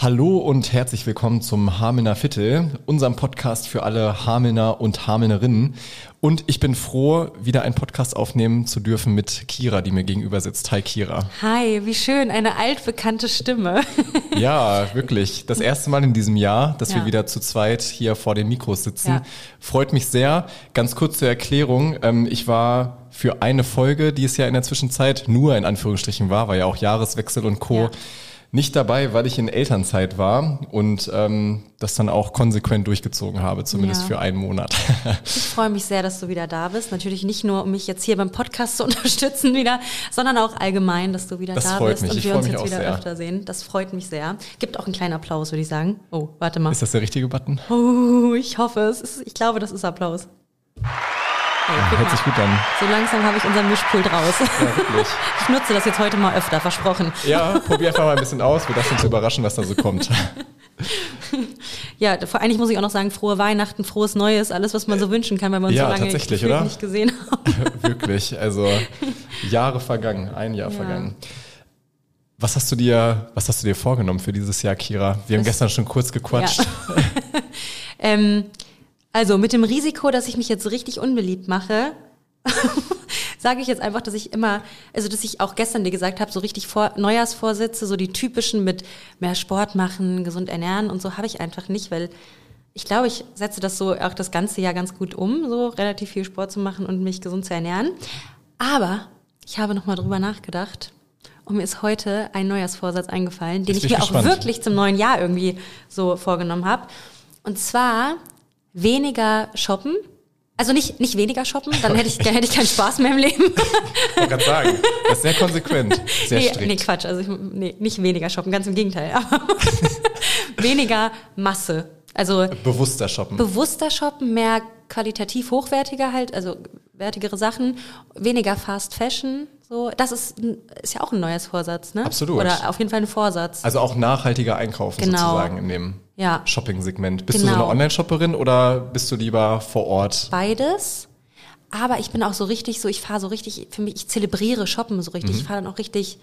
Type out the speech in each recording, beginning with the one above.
Hallo und herzlich willkommen zum Hamelner Viertel, unserem Podcast für alle Hamelner und Hamelnerinnen. Und ich bin froh, wieder einen Podcast aufnehmen zu dürfen mit Kira, die mir gegenüber sitzt. Hi Kira. Hi, wie schön, eine altbekannte Stimme. ja, wirklich. Das erste Mal in diesem Jahr, dass ja. wir wieder zu zweit hier vor den Mikros sitzen. Ja. Freut mich sehr. Ganz kurz zur Erklärung. Ähm, ich war für eine Folge, die es ja in der Zwischenzeit nur in Anführungsstrichen war, war ja auch Jahreswechsel und Co. Ja nicht dabei, weil ich in Elternzeit war und ähm, das dann auch konsequent durchgezogen habe, zumindest ja. für einen Monat. ich freue mich sehr, dass du wieder da bist. Natürlich nicht nur, um mich jetzt hier beim Podcast zu unterstützen wieder, sondern auch allgemein, dass du wieder das da bist mich. und wir uns jetzt wieder sehr. öfter sehen. Das freut mich sehr. Gibt auch einen kleinen Applaus, würde ich sagen. Oh, warte mal. Ist das der richtige Button? Oh, ich hoffe es. ich glaube, das ist Applaus. Hey, hört sich gut an. So langsam habe ich unser Mischpult raus. Ja, wirklich. Ich nutze das jetzt heute mal öfter, versprochen. Ja, probier einfach mal ein bisschen aus. Wir lassen uns überraschen, was da so kommt. Ja, eigentlich muss ich auch noch sagen, frohe Weihnachten, frohes Neues, alles, was man so wünschen kann, wenn man ja, so lange tatsächlich, oder? nicht gesehen hat. Wirklich, also Jahre vergangen, ein Jahr ja. vergangen. Was hast du dir, was hast du dir vorgenommen für dieses Jahr, Kira? Wir haben das, gestern schon kurz gequatscht. Ja. ähm, also mit dem Risiko, dass ich mich jetzt richtig unbeliebt mache, sage ich jetzt einfach, dass ich immer, also dass ich auch gestern dir gesagt habe, so richtig vor, Neujahrsvorsätze, so die typischen mit mehr Sport machen, gesund ernähren und so habe ich einfach nicht, weil ich glaube, ich setze das so auch das ganze Jahr ganz gut um, so relativ viel Sport zu machen und mich gesund zu ernähren. Aber ich habe nochmal drüber nachgedacht und mir ist heute ein Neujahrsvorsatz eingefallen, den ich mir gespannt. auch wirklich zum neuen Jahr irgendwie so vorgenommen habe. Und zwar weniger shoppen. Also nicht, nicht weniger shoppen, dann hätte ich, dann hätte ich keinen Spaß mehr im Leben. Ich wollte gerade sagen, das ist sehr konsequent, sehr nee, strikt. Nee, Quatsch, also ich, nee, nicht weniger shoppen, ganz im Gegenteil. weniger Masse. Also bewusster shoppen. Bewusster shoppen, mehr qualitativ hochwertiger halt, also wertigere Sachen, weniger Fast Fashion, so, das ist, ist ja auch ein neues Vorsatz, ne? Absolut. Oder auf jeden Fall ein Vorsatz. Also auch nachhaltiger einkaufen genau. sozusagen in dem ja. Shopping-Segment. Bist genau. du so eine genau. Online-Shopperin oder bist du lieber vor Ort? Beides. Aber ich bin auch so richtig so, ich fahre so richtig, für mich, ich zelebriere Shoppen so richtig. Mhm. Ich fahre dann auch richtig,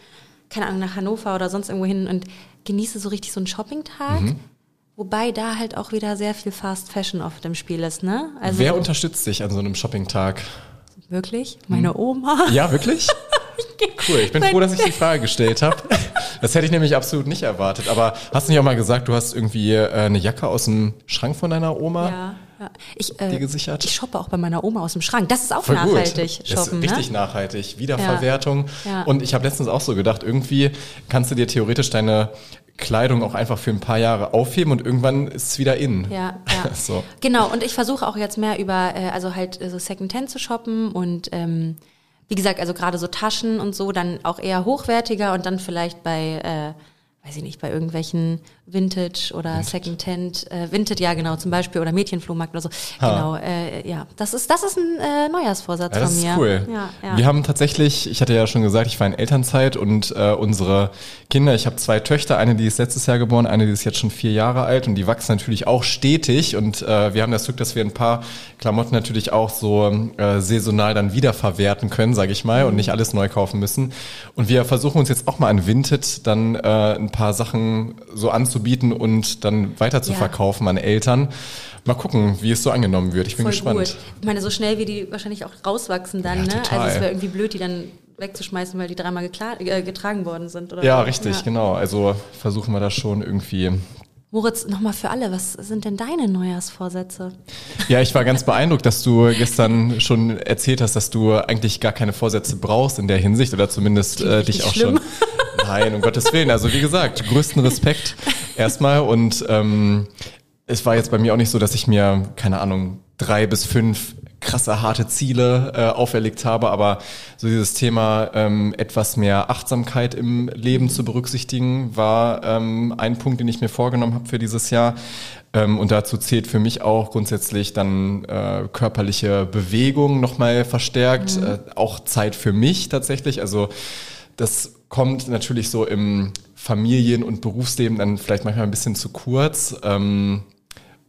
keine Ahnung, nach Hannover oder sonst irgendwo hin und genieße so richtig so einen Shopping-Tag. Mhm. Wobei da halt auch wieder sehr viel Fast Fashion auf dem Spiel ist, ne? Also Wer unterstützt dich an so einem Shopping-Tag? Wirklich? Meine hm. Oma? Ja, wirklich? Cool, ich bin froh, dass ich die Frage gestellt habe. Das hätte ich nämlich absolut nicht erwartet. Aber hast du nicht auch mal gesagt, du hast irgendwie äh, eine Jacke aus dem Schrank von deiner Oma? Ja. Ja. Ich, äh, ich shoppe auch bei meiner Oma aus dem Schrank. Das ist auch Voll nachhaltig. Gut. Shoppen, das ist richtig ne? nachhaltig. Wiederverwertung. Ja. Ja. Und ich habe letztens auch so gedacht, irgendwie kannst du dir theoretisch deine Kleidung auch einfach für ein paar Jahre aufheben und irgendwann ist es wieder in. Ja, ja. so. Genau, und ich versuche auch jetzt mehr über, äh, also halt so Secondhand zu shoppen und ähm, wie gesagt, also gerade so Taschen und so, dann auch eher hochwertiger und dann vielleicht bei, äh, weiß ich nicht, bei irgendwelchen Vintage oder Vintage. Secondhand, äh, Vintage, ja genau, zum Beispiel, oder Mädchenflohmarkt oder so. Ha. Genau, äh, ja, das ist, das ist ein äh, Neujahrsvorsatz ja, von mir. Das ist cool. Ja, ja. Wir haben tatsächlich, ich hatte ja schon gesagt, ich war in Elternzeit und äh, unsere Kinder, ich habe zwei Töchter, eine, die ist letztes Jahr geboren, eine, die ist jetzt schon vier Jahre alt und die wachsen natürlich auch stetig und äh, wir haben das Glück, dass wir ein paar Klamotten natürlich auch so äh, saisonal dann wiederverwerten können, sage ich mal, mhm. und nicht alles neu kaufen müssen. Und wir versuchen uns jetzt auch mal an Vinted dann äh, ein paar Sachen so anzubieten und dann weiter zu ja. verkaufen an Eltern. Mal gucken, wie es so angenommen wird. Ich bin Voll gespannt. Gut. Ich meine, so schnell wie die wahrscheinlich auch rauswachsen dann, ja, ne? Also es wäre irgendwie blöd, die dann wegzuschmeißen, weil die dreimal äh, getragen worden sind. Oder ja, richtig, ja. genau. Also versuchen wir das schon irgendwie Moritz, nochmal für alle, was sind denn deine Neujahrsvorsätze? Ja, ich war ganz beeindruckt, dass du gestern schon erzählt hast, dass du eigentlich gar keine Vorsätze brauchst in der Hinsicht oder zumindest äh, dich auch schlimm. schon. Nein, um Gottes Willen. Also wie gesagt, größten Respekt erstmal und ähm, es war jetzt bei mir auch nicht so, dass ich mir, keine Ahnung, drei bis fünf krasse, harte Ziele äh, auferlegt habe, aber so dieses Thema ähm, etwas mehr Achtsamkeit im Leben zu berücksichtigen, war ähm, ein Punkt, den ich mir vorgenommen habe für dieses Jahr. Ähm, und dazu zählt für mich auch grundsätzlich dann äh, körperliche Bewegung nochmal verstärkt, mhm. äh, auch Zeit für mich tatsächlich. Also das kommt natürlich so im Familien- und Berufsleben dann vielleicht manchmal ein bisschen zu kurz. Ähm,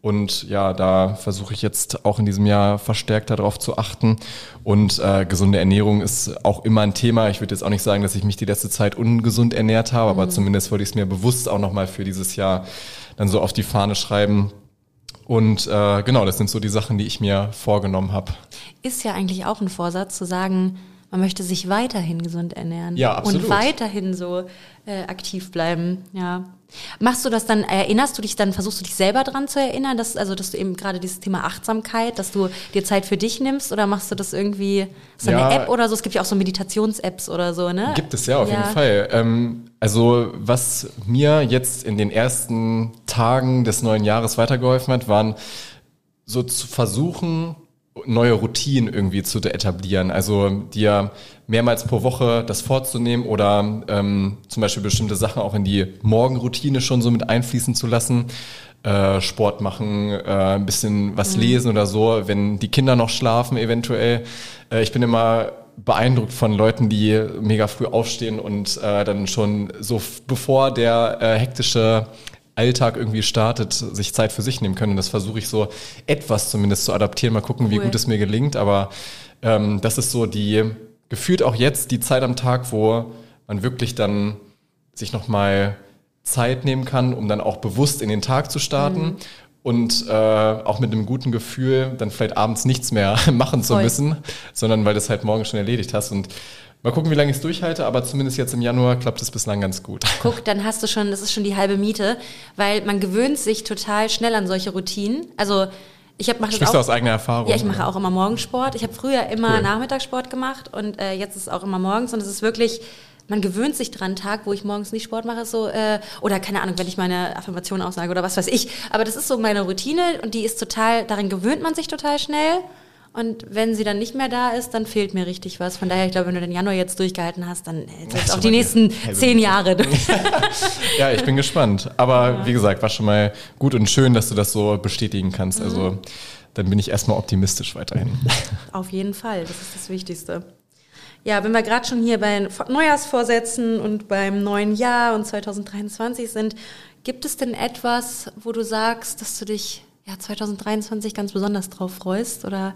Und ja, da versuche ich jetzt auch in diesem Jahr verstärkt darauf zu achten. Und äh, gesunde Ernährung ist auch immer ein Thema. Ich würde jetzt auch nicht sagen, dass ich mich die letzte Zeit ungesund ernährt habe, mhm. aber zumindest wollte ich es mir bewusst auch nochmal für dieses Jahr dann so auf die Fahne schreiben. Und äh, genau, das sind so die Sachen, die ich mir vorgenommen habe. Ist ja eigentlich auch ein Vorsatz zu sagen, man möchte sich weiterhin gesund ernähren. Ja, absolut. Und weiterhin so äh, aktiv bleiben. Ja. Machst du das dann, erinnerst du dich dann, versuchst du dich selber dran zu erinnern, dass, also dass du eben gerade dieses Thema Achtsamkeit, dass du dir Zeit für dich nimmst oder machst du das irgendwie, so ja, eine App oder so? Es gibt ja auch so Meditations-Apps oder so, ne? Gibt es ja, auf ja. jeden Fall. Ähm, also was mir jetzt in den ersten Tagen des neuen Jahres weitergeholfen hat, waren so zu versuchen, neue Routinen irgendwie zu etablieren. Also dir mehrmals pro Woche das vorzunehmen oder ähm, zum Beispiel bestimmte Sachen auch in die Morgenroutine schon so mit einfließen zu lassen. Äh, Sport machen, äh, ein bisschen was mhm. lesen oder so, wenn die Kinder noch schlafen eventuell. Äh, ich bin immer beeindruckt von Leuten, die mega früh aufstehen und äh, dann schon so bevor der äh, hektische Alltag irgendwie startet, sich Zeit für sich nehmen können. Und das versuche ich so etwas zumindest zu adaptieren. Mal gucken, cool. wie gut es mir gelingt. Aber ähm, das ist so die, gefühlt auch jetzt die Zeit am Tag, wo man wirklich dann sich nochmal Zeit nehmen kann, um dann auch bewusst in den Tag zu starten. Mhm. Und äh, auch mit einem guten Gefühl, dann vielleicht abends nichts mehr machen zu Voll. müssen, sondern weil du es halt morgen schon erledigt hast. Und Mal gucken, wie lange ich es durchhalte, aber zumindest jetzt im Januar klappt es bislang ganz gut. Guck, dann hast du schon, das ist schon die halbe Miete, weil man gewöhnt sich total schnell an solche Routinen. Also ich habe Sprichst du aus eigener Erfahrung? Ja, ich mache auch immer Morgensport. Ich habe früher immer cool. Nachmittagssport gemacht und äh, jetzt ist es auch immer morgens und es ist wirklich man gewöhnt sich dran, Tag, wo ich morgens nicht Sport mache, so äh, oder keine Ahnung, wenn ich meine Affirmation aussage oder was weiß ich. Aber das ist so meine Routine und die ist total, darin gewöhnt man sich total schnell. Und wenn sie dann nicht mehr da ist, dann fehlt mir richtig was. Von daher, ich glaube, wenn du den Januar jetzt durchgehalten hast, dann hältst du auch die nächsten zehn Jahre durch. ja, ich bin gespannt. Aber ja. wie gesagt, war schon mal gut und schön, dass du das so bestätigen kannst. Also mhm. dann bin ich erstmal optimistisch weiterhin. Auf jeden Fall, das ist das Wichtigste. Ja, wenn wir gerade schon hier bei Neujahrsvorsätzen und beim neuen Jahr und 2023 sind, gibt es denn etwas, wo du sagst, dass du dich ja 2023 ganz besonders drauf freust oder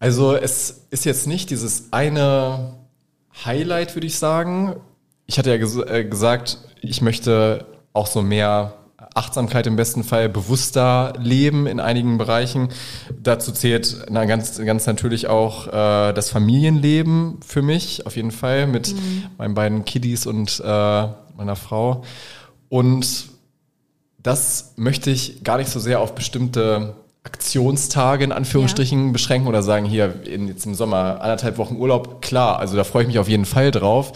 also es ist jetzt nicht dieses eine Highlight, würde ich sagen. Ich hatte ja ges äh, gesagt, ich möchte auch so mehr Achtsamkeit im besten Fall bewusster leben in einigen Bereichen. Dazu zählt na, ganz, ganz natürlich auch äh, das Familienleben für mich, auf jeden Fall, mit mhm. meinen beiden Kiddies und äh, meiner Frau. Und das möchte ich gar nicht so sehr auf bestimmte Aktionstage in Anführungsstrichen ja. beschränken oder sagen, hier in, jetzt im Sommer anderthalb Wochen Urlaub, klar, also da freue ich mich auf jeden Fall drauf.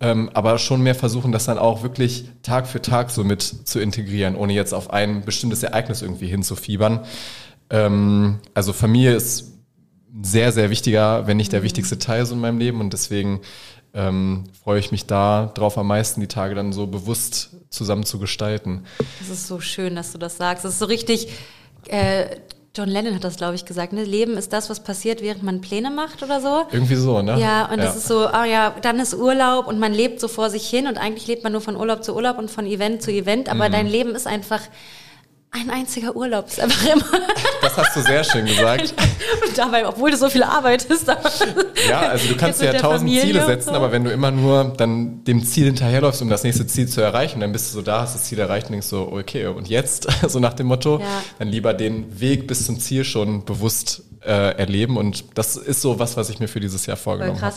Ähm, aber schon mehr versuchen, das dann auch wirklich Tag für Tag so mit zu integrieren, ohne jetzt auf ein bestimmtes Ereignis irgendwie hinzufiebern. Ähm, also Familie ist sehr, sehr wichtiger, wenn nicht der mhm. wichtigste Teil so in meinem Leben und deswegen ähm, freue ich mich da drauf am meisten, die Tage dann so bewusst zusammen zu gestalten. Das ist so schön, dass du das sagst. Das ist so richtig, äh, John Lennon hat das, glaube ich, gesagt. Ne? Leben ist das, was passiert, während man Pläne macht oder so. Irgendwie so, ne? Ja, und ja. das ist so, oh ja, dann ist Urlaub und man lebt so vor sich hin und eigentlich lebt man nur von Urlaub zu Urlaub und von Event zu Event, aber mhm. dein Leben ist einfach ein einziger Urlaub ist einfach immer. Das hast du sehr schön gesagt. Und dabei, obwohl du so viel arbeitest. Ja, also du kannst dir ja tausend Familie Ziele setzen, so. aber wenn du immer nur dann dem Ziel hinterherläufst, um das nächste Ziel zu erreichen, dann bist du so da, hast das Ziel erreicht und denkst so, okay, und jetzt, so nach dem Motto, ja. dann lieber den Weg bis zum Ziel schon bewusst äh, erleben. Und das ist so was, was ich mir für dieses Jahr vorgenommen habe.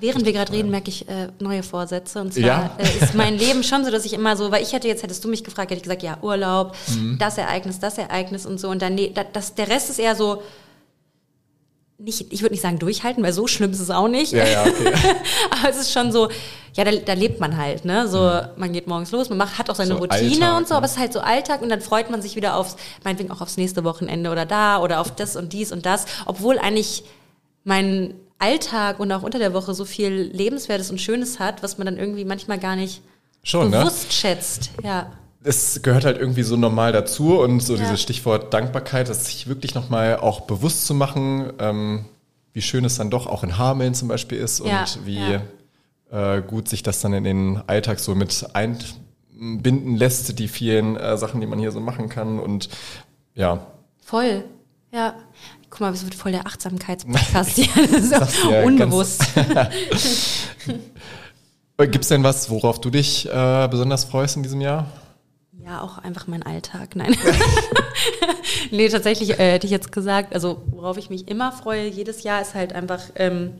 Während wir gerade reden, merke ich äh, neue Vorsätze. Und zwar ja. äh, ist mein Leben schon so, dass ich immer so, weil ich hätte jetzt, hättest du mich gefragt, hätte ich gesagt, ja, Urlaub, mhm. das Ereignis, das Ereignis und so. Und dann, nee, das, der Rest ist eher so, nicht, ich würde nicht sagen durchhalten, weil so schlimm ist es auch nicht. Ja, ja, okay. Aber es ist schon so, ja, da, da lebt man halt, ne? So, mhm. man geht morgens los, man macht, hat auch seine so Routine Alltag, und so, ne? aber es ist halt so Alltag und dann freut man sich wieder aufs, meinetwegen auch aufs nächste Wochenende oder da oder auf das und dies und das, obwohl eigentlich mein Alltag und auch unter der Woche so viel Lebenswertes und Schönes hat, was man dann irgendwie manchmal gar nicht Schon, ne? bewusst ne? schätzt. Ja. Es gehört halt irgendwie so normal dazu und so ja. dieses Stichwort Dankbarkeit, das sich wirklich nochmal auch bewusst zu machen, ähm, wie schön es dann doch auch in Hameln zum Beispiel ist und ja, wie ja. Äh, gut sich das dann in den Alltag so mit einbinden lässt, die vielen äh, Sachen, die man hier so machen kann und Ja. Voll. Ja. Guck mal, es wird voll der Achtsamkeitspodcast hier. ja unbewusst. Gibt es denn was, worauf du dich äh, besonders freust in diesem Jahr? Ja, auch einfach mein Alltag. Nein. nee, tatsächlich äh, hätte ich jetzt gesagt, also worauf ich mich immer freue, jedes Jahr ist halt einfach ähm,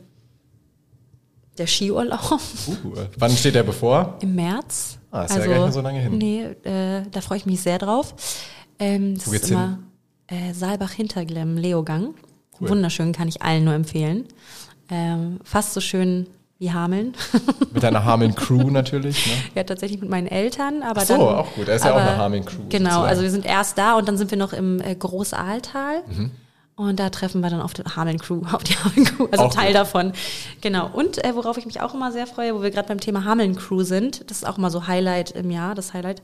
der Skiurlaub. Uh, wann steht der bevor? Im März. Ah, ist also, ja gar nicht mehr so lange hin. Nee, äh, da freue ich mich sehr drauf. Ähm, das Wo geht's ist immer äh, Saalbach-Hinterglemm, Leogang. Cool. Wunderschön, kann ich allen nur empfehlen. Ähm, fast so schön wie Hameln. Mit deiner Hameln-Crew natürlich, ne? Ja, tatsächlich mit meinen Eltern, aber Ach so, dann, auch gut. Er ist aber, ja auch eine Hameln-Crew. Genau, sozusagen. also wir sind erst da und dann sind wir noch im äh, Großaaltal. Mhm. Und da treffen wir dann auf die Hameln-Crew, auf die Hameln-Crew, also auch Teil gut. davon. Genau. Und äh, worauf ich mich auch immer sehr freue, wo wir gerade beim Thema Hameln-Crew sind, das ist auch immer so Highlight im Jahr, das Highlight,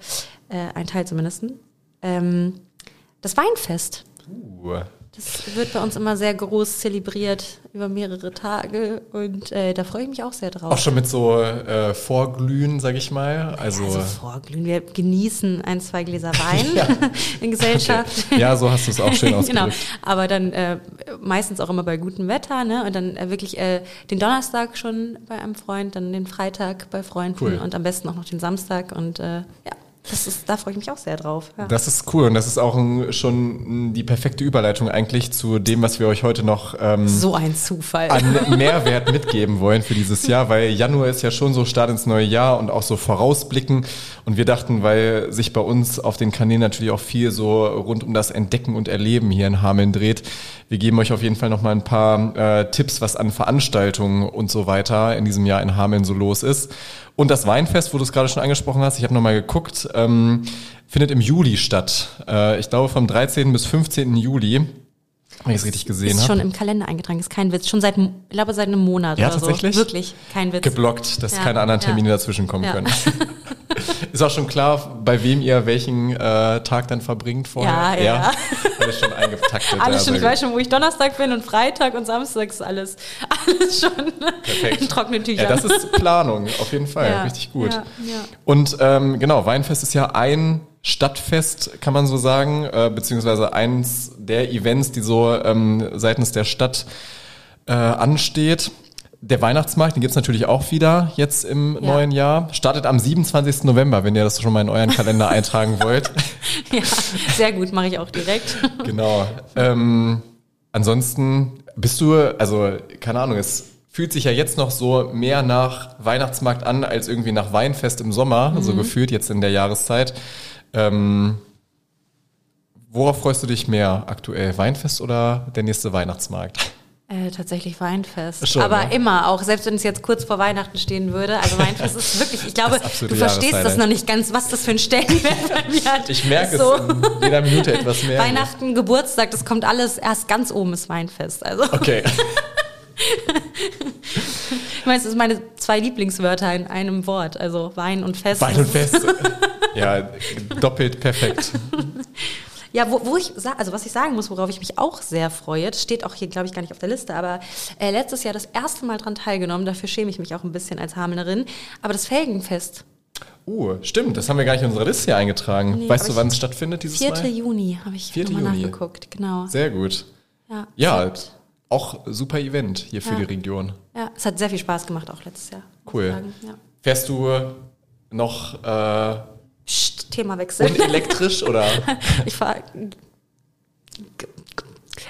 äh, ein Teil zumindest, ähm, das Weinfest. Uh. Das wird bei uns immer sehr groß zelebriert über mehrere Tage und äh, da freue ich mich auch sehr drauf. Auch schon mit so äh, Vorglühen, sag ich mal. Also, also Vorglühen. Wir genießen ein, zwei Gläser Wein in Gesellschaft. Okay. Ja, so hast du es auch schön ausgedrückt. genau. Aber dann äh, meistens auch immer bei gutem Wetter, ne? Und dann äh, wirklich äh, den Donnerstag schon bei einem Freund, dann den Freitag bei Freunden cool. und am besten auch noch den Samstag und äh, ja. Das ist, da freue ich mich auch sehr drauf. Ja. Das ist cool und das ist auch ein, schon die perfekte Überleitung eigentlich zu dem, was wir euch heute noch ähm, so ein Zufall an Mehrwert mitgeben wollen für dieses Jahr, weil Januar ist ja schon so Start ins neue Jahr und auch so vorausblicken und wir dachten, weil sich bei uns auf den Kanälen natürlich auch viel so rund um das Entdecken und Erleben hier in Hameln dreht, wir geben euch auf jeden Fall noch mal ein paar äh, Tipps, was an Veranstaltungen und so weiter in diesem Jahr in Hameln so los ist. Und das Weinfest, wo du es gerade schon angesprochen hast, ich habe nochmal geguckt, ähm, findet im Juli statt. Äh, ich glaube vom 13. bis 15. Juli. Wenn ich es richtig gesehen habe. Ist schon im Kalender eingetragen, ist kein Witz. Schon seit, ich glaube, seit einem Monat ja, oder tatsächlich? so. Wirklich, kein Witz. Geblockt, dass ja, keine anderen Termine ja. dazwischen kommen können. Ist auch schon klar, bei wem ihr welchen äh, Tag dann verbringt vorher? Ja, ja. ja. Alles schon eingetaktet. Alles schon, ich weiß schon, wo ich Donnerstag bin und Freitag und Samstag ist alles, alles schon Perfekt. in trockenen Tüchern. Ja, das ist Planung, auf jeden Fall. Ja, Richtig gut. Ja. Und ähm, genau, Weinfest ist ja ein Stadtfest, kann man so sagen, äh, beziehungsweise eins der Events, die so ähm, seitens der Stadt äh, ansteht. Der Weihnachtsmarkt, den gibt's natürlich auch wieder jetzt im ja. neuen Jahr. Startet am 27. November, wenn ihr das schon mal in euren Kalender eintragen wollt. Ja, sehr gut, mache ich auch direkt. Genau. Ähm, ansonsten bist du, also keine Ahnung, es fühlt sich ja jetzt noch so mehr nach Weihnachtsmarkt an als irgendwie nach Weinfest im Sommer, mhm. so gefühlt jetzt in der Jahreszeit. Ähm, worauf freust du dich mehr aktuell? Weinfest oder der nächste Weihnachtsmarkt? Äh, tatsächlich Weinfest. Schon, Aber ne? immer auch, selbst wenn es jetzt kurz vor Weihnachten stehen würde. Also Weinfest ist wirklich, ich glaube, du verstehst das noch nicht ganz, was das für ein Stellenwert bei mir hat. Ich merke so. es in jeder Minute etwas mehr. Weihnachten, Geburtstag, das kommt alles erst ganz oben ist Weinfest. Also. Okay. ich meine, es sind meine zwei Lieblingswörter in einem Wort, also Wein und Fest. Wein und Fest. ja, doppelt perfekt. Ja, wo, wo ich, also was ich sagen muss, worauf ich mich auch sehr freue, das steht auch hier, glaube ich, gar nicht auf der Liste, aber äh, letztes Jahr das erste Mal dran teilgenommen, dafür schäme ich mich auch ein bisschen als Hamelnerin, aber das Felgenfest. Uh, stimmt, das haben wir gar nicht in unsere Liste hier eingetragen. Nee, weißt du, wann es stattfindet dieses 4. Mal? 4. Juni habe ich 4. nochmal nachgeguckt, genau. Sehr gut. Ja, ja auch super Event hier für ja. die Region. Ja, es hat sehr viel Spaß gemacht auch letztes Jahr. Cool. Ja. Fährst du noch äh, Themawechsel. Und elektrisch oder? ich fahre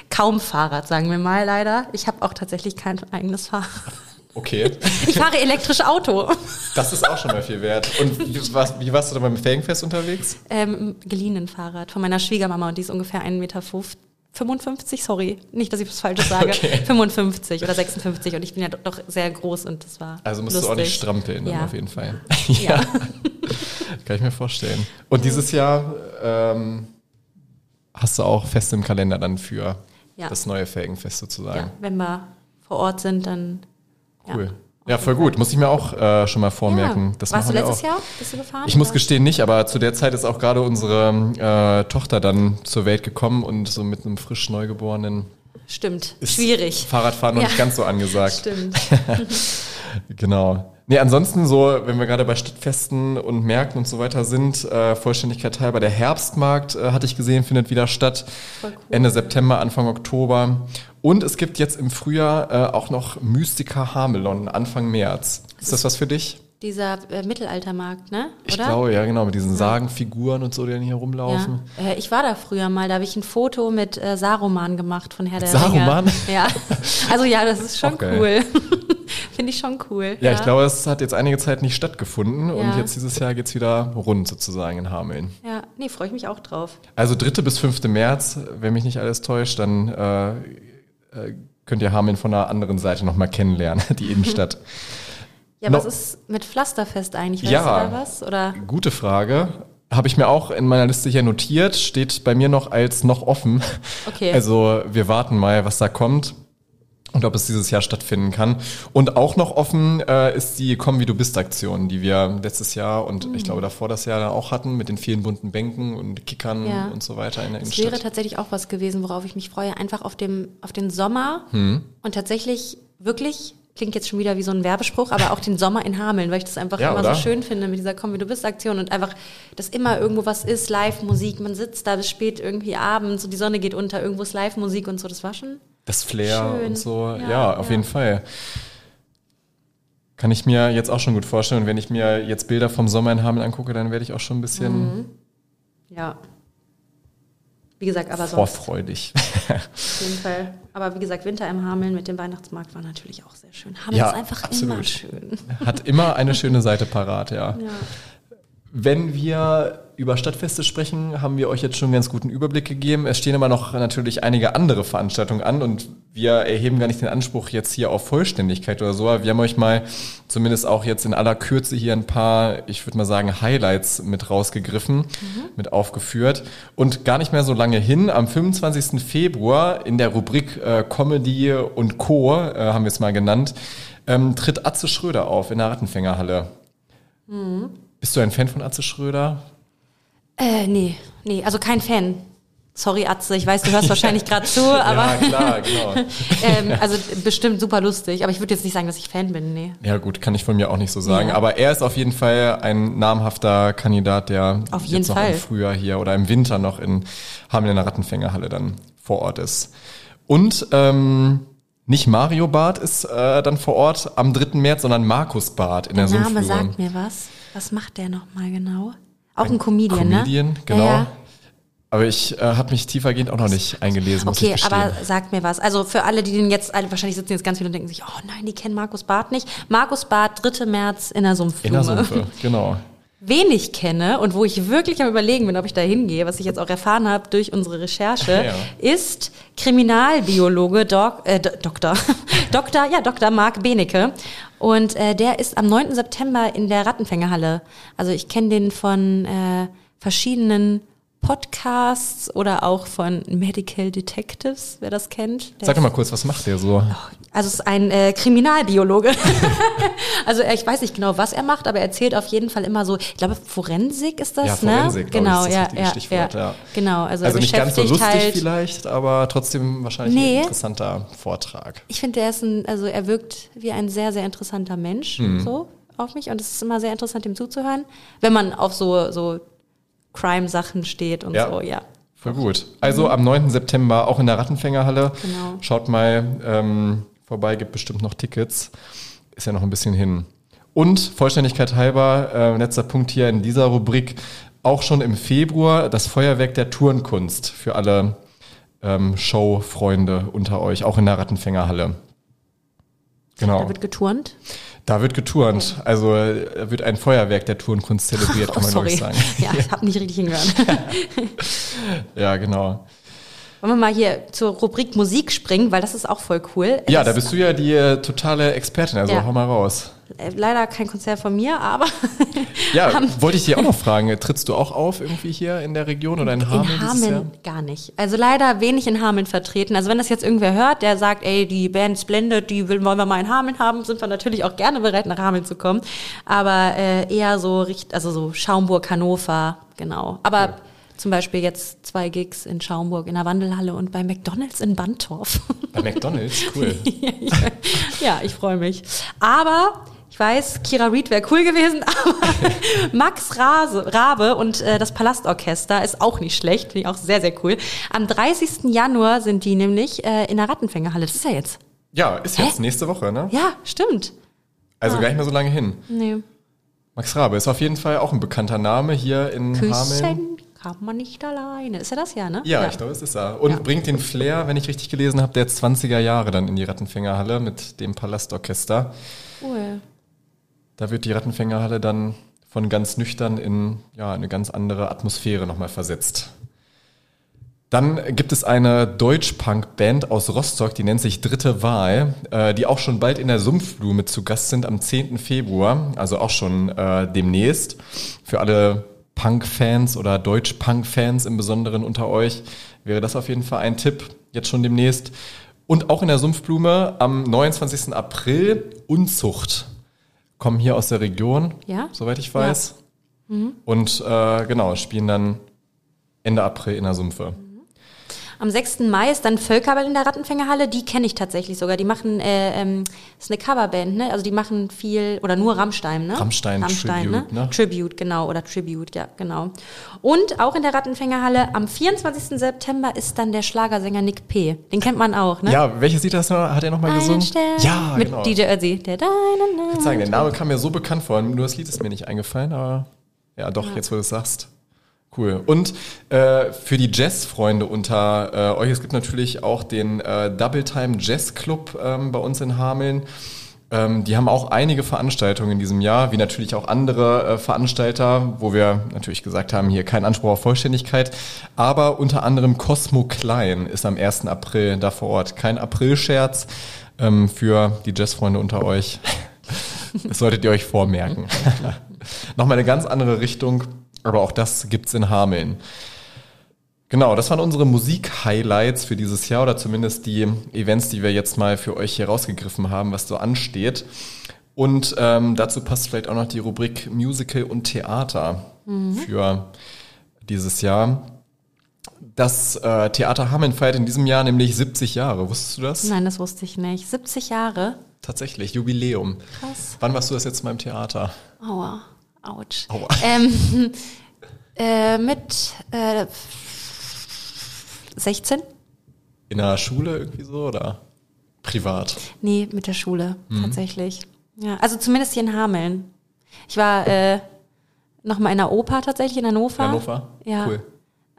kaum Fahrrad, sagen wir mal leider. Ich habe auch tatsächlich kein eigenes Fahrrad. Okay. Ich fahre elektrisch Auto. Das ist auch schon mal viel wert. Und wie, was, wie warst du da beim Felgenfest unterwegs? Ähm, geliehenen Fahrrad von meiner Schwiegermama und die ist ungefähr 1,50 Meter 55, sorry, nicht, dass ich was Falsches sage, okay. 55 oder 56 und ich bin ja doch sehr groß und das war Also musst lustig. du auch nicht strampeln dann ja. auf jeden Fall. ja. ja. Kann ich mir vorstellen. Und dieses Jahr ähm, hast du auch fest im Kalender dann für ja. das neue Felgenfest sozusagen. Ja, wenn wir vor Ort sind, dann Cool. Ja, voll gut. Muss ich mir auch äh, schon mal vormerken. Ja. Das Warst du letztes Jahr? Bist du gefahren? Ich oder? muss gestehen nicht, aber zu der Zeit ist auch gerade unsere äh, Tochter dann zur Welt gekommen und so mit einem frisch Neugeborenen. Stimmt. Schwierig. Fahrradfahren noch ja. nicht ganz so angesagt. Stimmt. genau. Nee, ansonsten so, wenn wir gerade bei Stadtfesten und Märkten und so weiter sind, äh, Vollständigkeit halber, der Herbstmarkt, äh, hatte ich gesehen, findet wieder statt. Cool. Ende September, Anfang Oktober. Und es gibt jetzt im Frühjahr äh, auch noch Mystica Hamelon, Anfang März. Ist das was für dich? Dieser äh, Mittelaltermarkt, ne? Oder? Ich glaube, ja, genau, mit diesen Sagenfiguren und so, die dann hier rumlaufen. Ja. Äh, ich war da früher mal, da habe ich ein Foto mit äh, Saruman gemacht von Herr der Saruman? Ringe. Ja. Also ja, das ist schon cool. Finde ich schon cool. Ja, ja, ich glaube, es hat jetzt einige Zeit nicht stattgefunden ja. und jetzt dieses Jahr geht es wieder rund sozusagen in Hameln. Ja, nee, freue ich mich auch drauf. Also 3. bis 5. März, wenn mich nicht alles täuscht, dann äh, äh, könnt ihr Hameln von einer anderen Seite nochmal kennenlernen, die Innenstadt. Ja, no. was ist mit Pflasterfest eigentlich? Weißt ja, du da was? Oder? gute Frage. Habe ich mir auch in meiner Liste hier notiert, steht bei mir noch als noch offen. Okay. Also wir warten mal, was da kommt und ob es dieses Jahr stattfinden kann. Und auch noch offen äh, ist die Komm wie du bist Aktion, die wir letztes Jahr und mhm. ich glaube davor das Jahr auch hatten mit den vielen bunten Bänken und Kickern ja. und so weiter in der Innenstadt. Das wäre tatsächlich auch was gewesen, worauf ich mich freue, einfach auf dem auf den Sommer mhm. und tatsächlich wirklich klingt jetzt schon wieder wie so ein Werbespruch, aber auch den Sommer in Hameln, weil ich das einfach ja, immer oder? so schön finde mit dieser Komm wie du bist Aktion und einfach, dass immer irgendwo was ist, Live-Musik, man sitzt da bis spät irgendwie abends und die Sonne geht unter, irgendwo ist Live-Musik und so, das war schon Das Flair schön. und so, ja, ja auf ja. jeden Fall. Kann ich mir jetzt auch schon gut vorstellen. Und wenn ich mir jetzt Bilder vom Sommer in Hameln angucke, dann werde ich auch schon ein bisschen mhm. ja. Wie gesagt, aber Vorfreudig. Auf jeden Fall. Aber wie gesagt, Winter im Hameln mit dem Weihnachtsmarkt war natürlich auch sehr schön. Hameln ja, ist einfach absolut. immer schön. Hat immer eine schöne Seite parat, ja. ja. Wenn wir über Stadtfeste sprechen, haben wir euch jetzt schon einen ganz guten Überblick gegeben. Es stehen immer noch natürlich einige andere Veranstaltungen an und wir erheben gar nicht den Anspruch jetzt hier auf Vollständigkeit oder so. Aber wir haben euch mal zumindest auch jetzt in aller Kürze hier ein paar, ich würde mal sagen, Highlights mit rausgegriffen, mhm. mit aufgeführt. Und gar nicht mehr so lange hin, am 25. Februar in der Rubrik äh, Comedy und Co., äh, haben wir es mal genannt, ähm, tritt Atze Schröder auf in der Rattenfängerhalle. Mhm. Bist du ein Fan von Atze Schröder? Äh, nee, nee, also kein Fan. Sorry, Atze, ich weiß, du hörst wahrscheinlich gerade zu, aber. ja, klar, genau. ähm, also bestimmt super lustig, aber ich würde jetzt nicht sagen, dass ich Fan bin, nee. Ja, gut, kann ich von mir auch nicht so sagen. Ja. Aber er ist auf jeden Fall ein namhafter Kandidat, der auf jeden jetzt noch Fall. im Frühjahr hier oder im Winter noch in Hameln in der Rattenfängerhalle dann vor Ort ist. Und ähm, nicht Mario Bart ist äh, dann vor Ort am 3. März, sondern Markus Bart in der, der Name Sumpflur. sagt mir was. Was macht der nochmal genau? Auch ein, ein Comedian, Comedian, ne? Comedian, genau. Ja, ja. Aber ich äh, habe mich tiefergehend auch noch nicht eingelesen. Okay, aber sagt mir was. Also für alle, die den jetzt, wahrscheinlich sitzen jetzt ganz viele und denken sich, oh nein, die kennen Markus Barth nicht. Markus Barth, 3. März in der Sumpfblume. In der Sumpfe, genau. Wen ich kenne und wo ich wirklich am überlegen bin, ob ich da hingehe, was ich jetzt auch erfahren habe durch unsere Recherche, ja. ist Kriminalbiologe Doc, äh, Doktor, Doktor, ja, Dr. Marc Benecke. Und äh, der ist am 9. September in der Rattenfängerhalle. Also ich kenne den von äh, verschiedenen Podcasts oder auch von Medical Detectives, wer das kennt. Sag doch mal kurz, was macht der so? Oh, also es ist ein äh, Kriminalbiologe. also ich weiß nicht genau, was er macht, aber er erzählt auf jeden Fall immer so, ich glaube Forensik ist das, ja, Forensik, ne? Genau, ich, ja, ja, Stichwort, ja, ja. Genau, also, also nicht ganz so lustig halt vielleicht, aber trotzdem wahrscheinlich nee, ein interessanter Vortrag. Ich finde, er ist ein, also er wirkt wie ein sehr, sehr interessanter Mensch, mhm. so auf mich und es ist immer sehr interessant, ihm zuzuhören, wenn man auf so, so Crime-Sachen steht und ja. so, ja. Voll gut. Also mhm. am 9. September auch in der Rattenfängerhalle. Genau. Schaut mal ähm, vorbei, gibt bestimmt noch Tickets. Ist ja noch ein bisschen hin. Und Vollständigkeit halber, äh, letzter Punkt hier in dieser Rubrik, auch schon im Februar das Feuerwerk der Turnkunst für alle ähm, Show-Freunde unter euch, auch in der Rattenfängerhalle. Genau. Da wird geturnt? Da wird geturnt. Also wird ein Feuerwerk der Turnkunst zelebriert, oh, kann man sorry. sagen. Ja, ich habe nicht richtig hingehört. ja, genau. Wollen wir mal hier zur Rubrik Musik springen, weil das ist auch voll cool. Ja, da bist du ja die äh, totale Expertin, also ja. hau mal raus. Leider kein Konzert von mir, aber. ja, wollte ich dir auch noch fragen. Trittst du auch auf irgendwie hier in der Region oder in Hameln? In Hameln gar nicht. Also leider wenig in Hameln vertreten. Also wenn das jetzt irgendwer hört, der sagt, ey, die Band Splendid, die wollen wir mal in Hameln haben, sind wir natürlich auch gerne bereit, nach Hameln zu kommen. Aber äh, eher so, also so Schaumburg, Hannover, genau. Aber ja. zum Beispiel jetzt zwei Gigs in Schaumburg in der Wandelhalle und bei McDonalds in Bandorf. Bei McDonalds? Cool. ja, ich freue mich. Aber weiß, Kira Reed wäre cool gewesen, aber Max Rase, Rabe und äh, das Palastorchester ist auch nicht schlecht, finde ich auch sehr, sehr cool. Am 30. Januar sind die nämlich äh, in der Rattenfängerhalle. Das ist ja jetzt. Ja, ist jetzt Hä? nächste Woche, ne? Ja, stimmt. Also ah. gar nicht mehr so lange hin. Nee. Max Rabe ist auf jeden Fall auch ein bekannter Name hier in Küssen Hameln. kann man nicht alleine. Ist er das ja, ne? Ja, ja. ich glaube, es ist er. Und ja. bringt den Flair, wenn ich richtig gelesen habe, der 20er Jahre dann in die Rattenfängerhalle mit dem Palastorchester. Cool. Da wird die Rattenfängerhalle dann von ganz nüchtern in ja, eine ganz andere Atmosphäre nochmal versetzt. Dann gibt es eine Deutsch-Punk-Band aus Rostock, die nennt sich Dritte Wahl, äh, die auch schon bald in der Sumpfblume zu Gast sind am 10. Februar, also auch schon äh, demnächst. Für alle Punk-Fans oder Deutsch-Punk-Fans im Besonderen unter euch wäre das auf jeden Fall ein Tipp, jetzt schon demnächst. Und auch in der Sumpfblume am 29. April Unzucht kommen hier aus der Region, ja? soweit ich weiß. Ja. Mhm. Und äh, genau, spielen dann Ende April in der Sumpfe. Am 6. Mai ist dann Völkerball in der Rattenfängerhalle. Die kenne ich tatsächlich sogar. Die machen, äh, ähm, ist eine Coverband, ne? Also die machen viel, oder nur Rammstein, ne? Rammstein, Rammstein Tribute, ne? ne? Tribute, genau, oder Tribute, ja, genau. Und auch in der Rattenfängerhalle am 24. September ist dann der Schlagersänger Nick P. Den kennt man auch, ne? Ja, welches Lied das hat er nochmal gesungen? Stern ja, Mit genau. DJ Ötzi. Der deine Ich würde sagen, der Name kam mir so bekannt vor, nur das Lied ist mir nicht eingefallen, aber ja, doch, ja. jetzt wo du es sagst. Cool. Und äh, für die Jazz-Freunde unter äh, euch, es gibt natürlich auch den äh, Double Time Jazz Club ähm, bei uns in Hameln. Ähm, die haben auch einige Veranstaltungen in diesem Jahr, wie natürlich auch andere äh, Veranstalter, wo wir natürlich gesagt haben, hier kein Anspruch auf Vollständigkeit. Aber unter anderem Cosmo Klein ist am 1. April da vor Ort. Kein April-Scherz ähm, für die Jazz-Freunde unter euch. Das solltet ihr euch vormerken. Nochmal eine ganz andere Richtung. Aber auch das gibt's in Hameln. Genau, das waren unsere Musik-Highlights für dieses Jahr oder zumindest die Events, die wir jetzt mal für euch hier rausgegriffen haben, was so ansteht. Und ähm, dazu passt vielleicht auch noch die Rubrik Musical und Theater mhm. für dieses Jahr. Das äh, Theater Hameln feiert in diesem Jahr nämlich 70 Jahre. Wusstest du das? Nein, das wusste ich nicht. 70 Jahre? Tatsächlich, Jubiläum. Krass. Wann warst du das jetzt mal im Theater? Aua. Autsch. Ähm, äh, mit äh, 16? In der Schule irgendwie so oder privat? Nee, mit der Schule mhm. tatsächlich. Ja, also zumindest hier in Hameln. Ich war äh, noch mal in der Oper tatsächlich in Hannover. Hannover? Ja. Cool.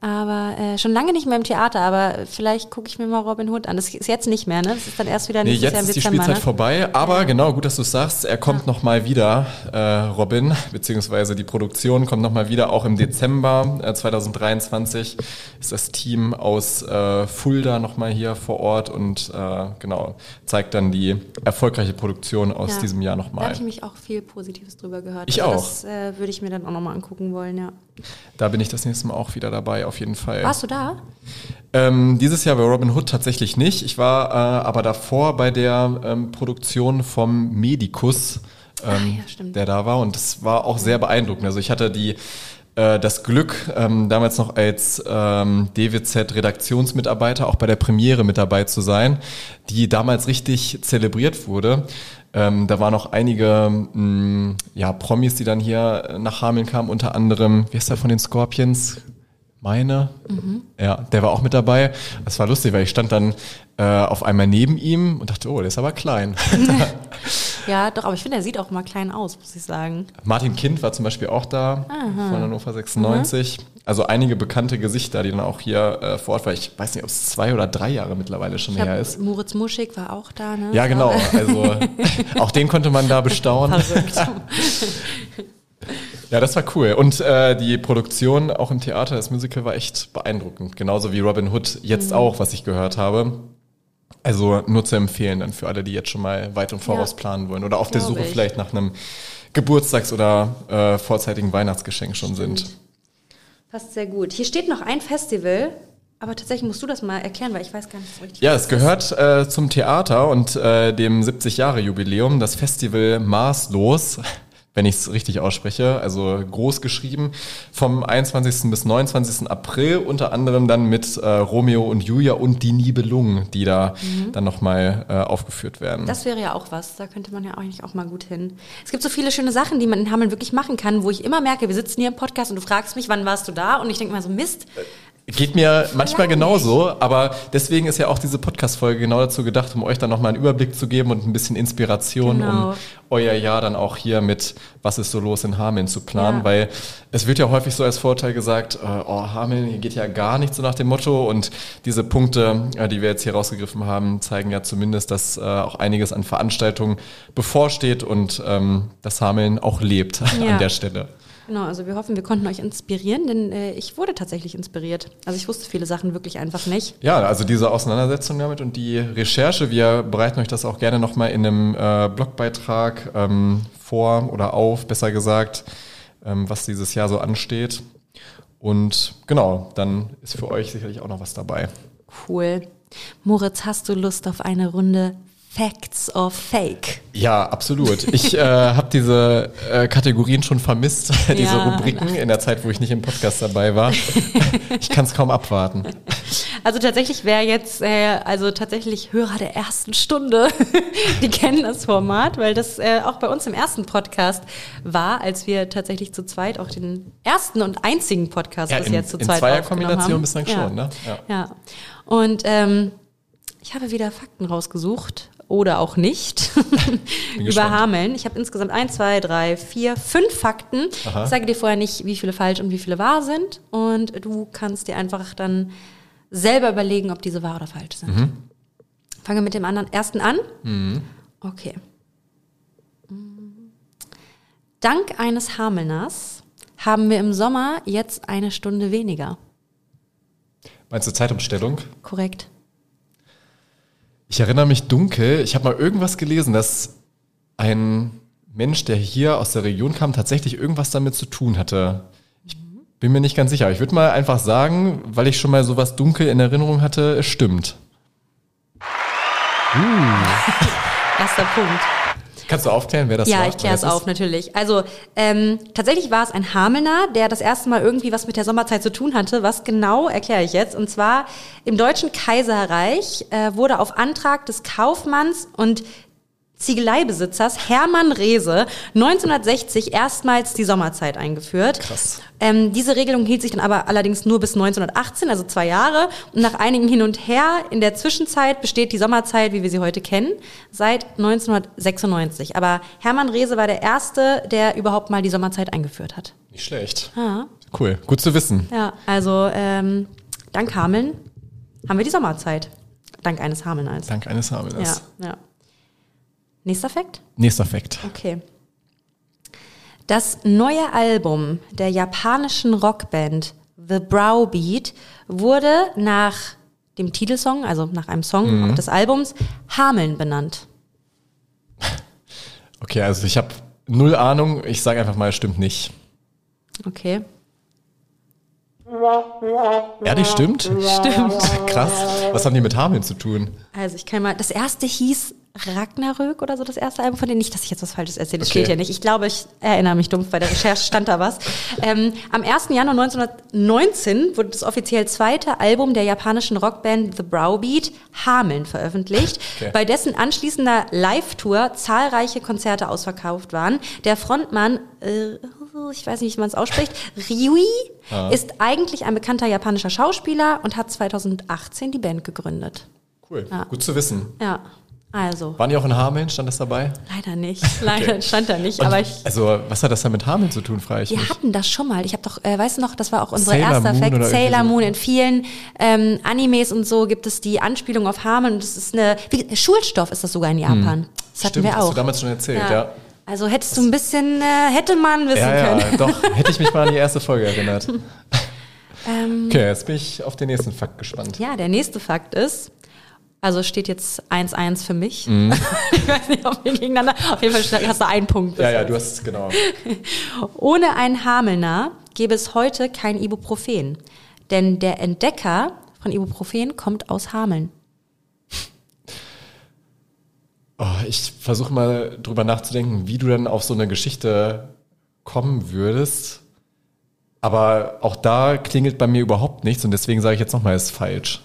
Aber äh, schon lange nicht mehr im Theater, aber vielleicht gucke ich mir mal Robin Hood an. Das ist jetzt nicht mehr, ne? Das ist dann erst wieder nächstes nee, jetzt Jahr im ist die Spielzeit ne? vorbei. Aber ja. genau, gut, dass du sagst, er kommt ja. noch mal wieder, äh, Robin, beziehungsweise die Produktion kommt noch mal wieder. Auch im Dezember äh, 2023 ist das Team aus äh, Fulda noch mal hier vor Ort und äh, genau zeigt dann die erfolgreiche Produktion aus ja. diesem Jahr noch mal. Da habe ich mich auch viel Positives drüber gehört. Ich also auch. Das äh, würde ich mir dann auch noch mal angucken wollen, ja. Da bin ich das nächste Mal auch wieder dabei auf jeden Fall. Warst du da? Ähm, dieses Jahr bei Robin Hood tatsächlich nicht. Ich war äh, aber davor bei der ähm, Produktion vom Medikus, ähm, Ach, ja, der da war. Und das war auch sehr beeindruckend. Also ich hatte die äh, das Glück, ähm, damals noch als ähm, DWZ-Redaktionsmitarbeiter auch bei der Premiere mit dabei zu sein, die damals richtig zelebriert wurde. Ähm, da waren noch einige mh, ja, Promis, die dann hier nach Hameln kamen, unter anderem, wie ist der von den Scorpions? Meine. Mhm. Ja, der war auch mit dabei. Das war lustig, weil ich stand dann äh, auf einmal neben ihm und dachte, oh, der ist aber klein. ja, doch, aber ich finde, er sieht auch mal klein aus, muss ich sagen. Martin Kind war zum Beispiel auch da Aha. von Hannover 96. Mhm. Also einige bekannte Gesichter, die dann auch hier äh, vor Ort waren. Ich weiß nicht, ob es zwei oder drei Jahre mittlerweile schon her ist. Moritz Muschig war auch da, ne? Ja, genau. Also auch den konnte man da bestaunen. Verrückt. Ja, das war cool. Und äh, die Produktion auch im Theater, das Musical war echt beeindruckend. Genauso wie Robin Hood jetzt mhm. auch, was ich gehört habe. Also nur zu empfehlen dann für alle, die jetzt schon mal weit im Voraus ja. planen wollen oder auf der Suche ich. vielleicht nach einem Geburtstags- oder äh, vorzeitigen Weihnachtsgeschenk schon Stimmt. sind. Passt sehr gut. Hier steht noch ein Festival, aber tatsächlich musst du das mal erklären, weil ich weiß gar nicht so richtig. Ja, es gehört äh, zum Theater und äh, dem 70-Jahre-Jubiläum, das Festival Maßlos wenn ich es richtig ausspreche, also groß geschrieben, vom 21. bis 29. April, unter anderem dann mit äh, Romeo und Julia und die Nibelungen, die da mhm. dann nochmal äh, aufgeführt werden. Das wäre ja auch was, da könnte man ja eigentlich auch mal gut hin. Es gibt so viele schöne Sachen, die man in Hameln wirklich machen kann, wo ich immer merke, wir sitzen hier im Podcast und du fragst mich, wann warst du da? Und ich denke mal so, Mist. Geht mir manchmal genauso, aber deswegen ist ja auch diese Podcast-Folge genau dazu gedacht, um euch dann nochmal einen Überblick zu geben und ein bisschen Inspiration, genau. um euer Jahr dann auch hier mit Was ist so los in Hameln zu planen, ja. weil es wird ja häufig so als Vorteil gesagt, äh, oh, Hameln, hier geht ja gar nicht so nach dem Motto und diese Punkte, äh, die wir jetzt hier rausgegriffen haben, zeigen ja zumindest, dass äh, auch einiges an Veranstaltungen bevorsteht und ähm, dass Hameln auch lebt ja. an der Stelle. Genau, also wir hoffen, wir konnten euch inspirieren, denn äh, ich wurde tatsächlich inspiriert. Also ich wusste viele Sachen wirklich einfach nicht. Ja, also diese Auseinandersetzung damit und die Recherche, wir bereiten euch das auch gerne nochmal in einem äh, Blogbeitrag ähm, vor oder auf, besser gesagt, ähm, was dieses Jahr so ansteht. Und genau, dann ist für euch sicherlich auch noch was dabei. Cool. Moritz, hast du Lust auf eine Runde Facts or Fake? Ja, absolut. Ich äh, habe diese äh, Kategorien schon vermisst, diese ja, Rubriken in der Zeit, wo ich nicht im Podcast dabei war. ich kann es kaum abwarten. Also tatsächlich wäre jetzt, äh, also tatsächlich Hörer der ersten Stunde, die kennen das Format, weil das äh, auch bei uns im ersten Podcast war, als wir tatsächlich zu zweit auch den ersten und einzigen Podcast ja, bis in, jetzt zu in zweit Zweierkombination bislang ja. schon, ne? Ja. ja. Und ähm, ich habe wieder Fakten rausgesucht oder auch nicht über Hameln. Ich habe insgesamt ein, zwei, drei, vier, fünf Fakten. Aha. Ich sage dir vorher nicht, wie viele falsch und wie viele wahr sind. Und du kannst dir einfach dann selber überlegen, ob diese wahr oder falsch sind. Mhm. Fange mit dem anderen ersten an. Mhm. Okay. Dank eines Hamelners haben wir im Sommer jetzt eine Stunde weniger. Meinst du Zeitumstellung? Korrekt. Ich erinnere mich dunkel, ich habe mal irgendwas gelesen, dass ein Mensch, der hier aus der Region kam, tatsächlich irgendwas damit zu tun hatte. Ich bin mir nicht ganz sicher. Ich würde mal einfach sagen, weil ich schon mal sowas dunkel in Erinnerung hatte, es stimmt. Uh. Erster Punkt. Kannst du aufklären, wer das ja, war? Ja, ich kläre es auf, natürlich. Also ähm, tatsächlich war es ein Hamelner, der das erste Mal irgendwie was mit der Sommerzeit zu tun hatte. Was genau, erkläre ich jetzt. Und zwar im Deutschen Kaiserreich äh, wurde auf Antrag des Kaufmanns und Ziegeleibesitzers Hermann Rehse 1960 erstmals die Sommerzeit eingeführt. Krass. Ähm, diese Regelung hielt sich dann aber allerdings nur bis 1918, also zwei Jahre. Und nach einigen Hin und Her in der Zwischenzeit besteht die Sommerzeit, wie wir sie heute kennen, seit 1996. Aber Hermann Rehse war der Erste, der überhaupt mal die Sommerzeit eingeführt hat. Nicht schlecht. Ah. Cool, gut zu wissen. Ja, also ähm, dank Hameln haben wir die Sommerzeit. Dank eines Hamelners. Dank eines Hamelners. Ja, ja. Nächster Fakt? Nächster Fakt. Okay. Das neue Album der japanischen Rockband The Browbeat wurde nach dem Titelsong, also nach einem Song mhm. des Albums, Hameln benannt. Okay, also ich habe null Ahnung. Ich sage einfach mal, es stimmt nicht. Okay. Ehrlich, stimmt? Stimmt. Krass. Was haben die mit Hameln zu tun? Also ich kann mal, das erste hieß Ragnarök oder so das erste Album von denen. Nicht, dass ich jetzt was Falsches erzähle, das okay. steht ja nicht. Ich glaube, ich erinnere mich dumpf, bei der Recherche stand da was. Ähm, am 1. Januar 1919 wurde das offiziell zweite Album der japanischen Rockband The Browbeat, Hameln, veröffentlicht, okay. bei dessen anschließender Live-Tour zahlreiche Konzerte ausverkauft waren. Der Frontmann, äh, ich weiß nicht, wie man es ausspricht, Ryui, ah. ist eigentlich ein bekannter japanischer Schauspieler und hat 2018 die Band gegründet. Cool, ja. gut zu wissen. Ja. Also. Waren die auch in Hameln? Stand das dabei? Leider nicht. Leider okay. stand da nicht. Und aber ich, also, was hat das dann mit Hameln zu tun, frage ich Wir mich. hatten das schon mal. Ich habe doch, äh, weißt du noch, das war auch unser erster Fact. Sailor Moon. In vielen ähm, Animes und so gibt es die Anspielung auf Hameln. Das ist eine, wie, Schulstoff ist das sogar in Japan. Hm. Das hatten Stimmt, wir auch. Hast du damals schon erzählt, ja. ja. Also hättest du ein bisschen, äh, hätte man wissen ja, können. Ja, doch, hätte ich mich mal an die erste Folge erinnert. Ähm, okay, jetzt bin ich auf den nächsten Fakt gespannt. Ja, der nächste Fakt ist, also steht jetzt 1-1 für mich. Mhm. ich weiß nicht, ob wir gegeneinander. Auf jeden Fall hast du einen Punkt. Ja, ja, du hast, genau. Ohne einen Hamelner gäbe es heute kein Ibuprofen. Denn der Entdecker von Ibuprofen kommt aus Hameln. Oh, ich versuche mal drüber nachzudenken, wie du dann auf so eine Geschichte kommen würdest. Aber auch da klingelt bei mir überhaupt nichts und deswegen sage ich jetzt nochmal, ist falsch.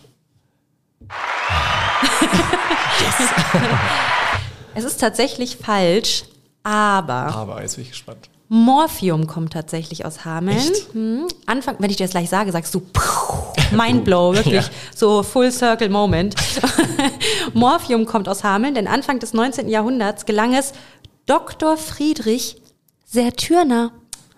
Yes. es ist tatsächlich falsch, aber. Aber, jetzt bin ich gespannt. Morphium kommt tatsächlich aus Hameln. Hm. Anfang, wenn ich dir das gleich sage, sagst du Mindblow, wirklich ja. so Full Circle Moment. Morphium kommt aus Hameln, denn Anfang des 19. Jahrhunderts gelang es Dr. Friedrich Sertürner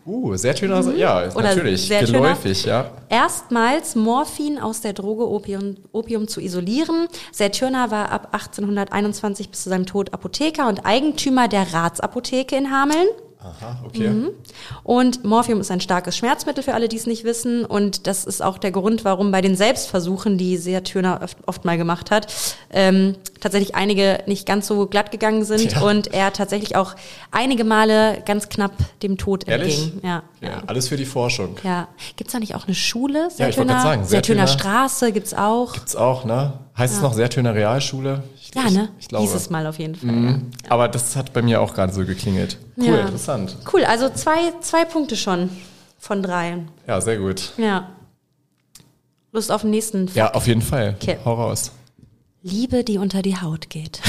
Uh, Sertürner, mhm. ja, Oder natürlich, Sertürner, geläufig, ja. Erstmals Morphin aus der Droge Opium, Opium zu isolieren. Sertürner war ab 1821 bis zu seinem Tod Apotheker und Eigentümer der Ratsapotheke in Hameln. Aha, okay. Mhm. Und Morphium ist ein starkes Schmerzmittel für alle, die es nicht wissen. Und das ist auch der Grund, warum bei den Selbstversuchen, die Seat oft, oft mal gemacht hat, ähm, tatsächlich einige nicht ganz so glatt gegangen sind ja. und er tatsächlich auch einige Male ganz knapp dem Tod Ehrlich? entging. Ja, ja, ja. Alles für die Forschung. Ja. Gibt's da nicht auch eine Schule? Sertöner, ja, ich wollte gerade sagen. Sertöner Straße gibt's auch. Gibt's auch, ne? Heißt es noch Sertöner Realschule? Ja, ne? Ich, ich glaube. Hieß es mal auf jeden Fall. Mhm. Ja. Aber das hat bei mir auch gerade so geklingelt. Cool, ja. interessant. Cool, also zwei, zwei Punkte schon von drei. Ja, sehr gut. Ja. Lust auf den nächsten Fakt? Ja, auf jeden Fall. Okay. Hau raus. Liebe, die unter die Haut geht.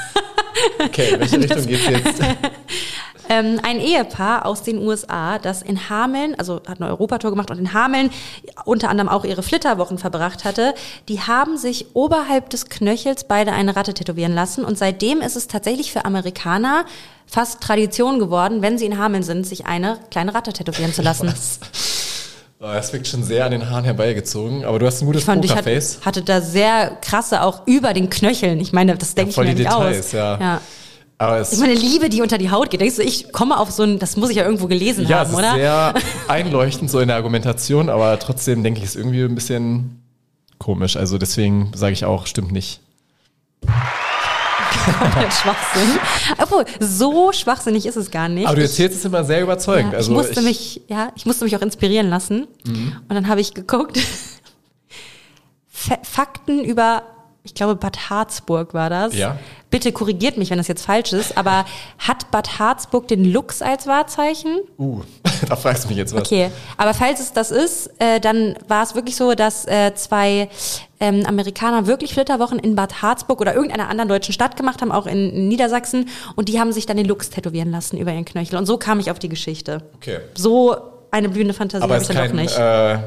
okay, in welche Richtung geht's jetzt? Ähm, ein Ehepaar aus den USA, das in Hameln, also hat eine Europatour gemacht und in Hameln unter anderem auch ihre Flitterwochen verbracht hatte, die haben sich oberhalb des Knöchels beide eine Ratte tätowieren lassen und seitdem ist es tatsächlich für Amerikaner fast Tradition geworden, wenn sie in Hameln sind, sich eine kleine Ratte tätowieren zu lassen. Oh, das wirkt schon sehr an den Haaren herbeigezogen, aber du hast ein gutes Pokerface. Ich hatte, hatte da sehr krasse auch über den Knöcheln. Ich meine, das denke ja, ich mir nicht Details, aus. Ja. ja. Aber ich meine, Liebe, die unter die Haut geht. Denkst du, ich komme auf so ein, das muss ich ja irgendwo gelesen ja, haben, es ist oder? Sehr einleuchtend so in der Argumentation, aber trotzdem denke ich, es irgendwie ein bisschen komisch. Also deswegen sage ich auch, stimmt nicht. Schwachsinn. Obwohl, so schwachsinnig ist es gar nicht. Aber du erzählst es immer sehr überzeugend. Ja, also ich musste ich, mich, ja, ich musste mich auch inspirieren lassen. Mhm. Und dann habe ich geguckt. Fakten über ich glaube, Bad Harzburg war das. Ja. Bitte korrigiert mich, wenn das jetzt falsch ist, aber hat Bad Harzburg den Lux als Wahrzeichen? Uh, da fragst du mich jetzt was. Okay, aber falls es das ist, äh, dann war es wirklich so, dass äh, zwei ähm, Amerikaner wirklich Flitterwochen in Bad Harzburg oder irgendeiner anderen deutschen Stadt gemacht haben, auch in, in Niedersachsen, und die haben sich dann den Lux tätowieren lassen über ihren Knöchel. Und so kam ich auf die Geschichte. Okay. So eine blühende Fantasie habe ich dann kein, auch nicht. Äh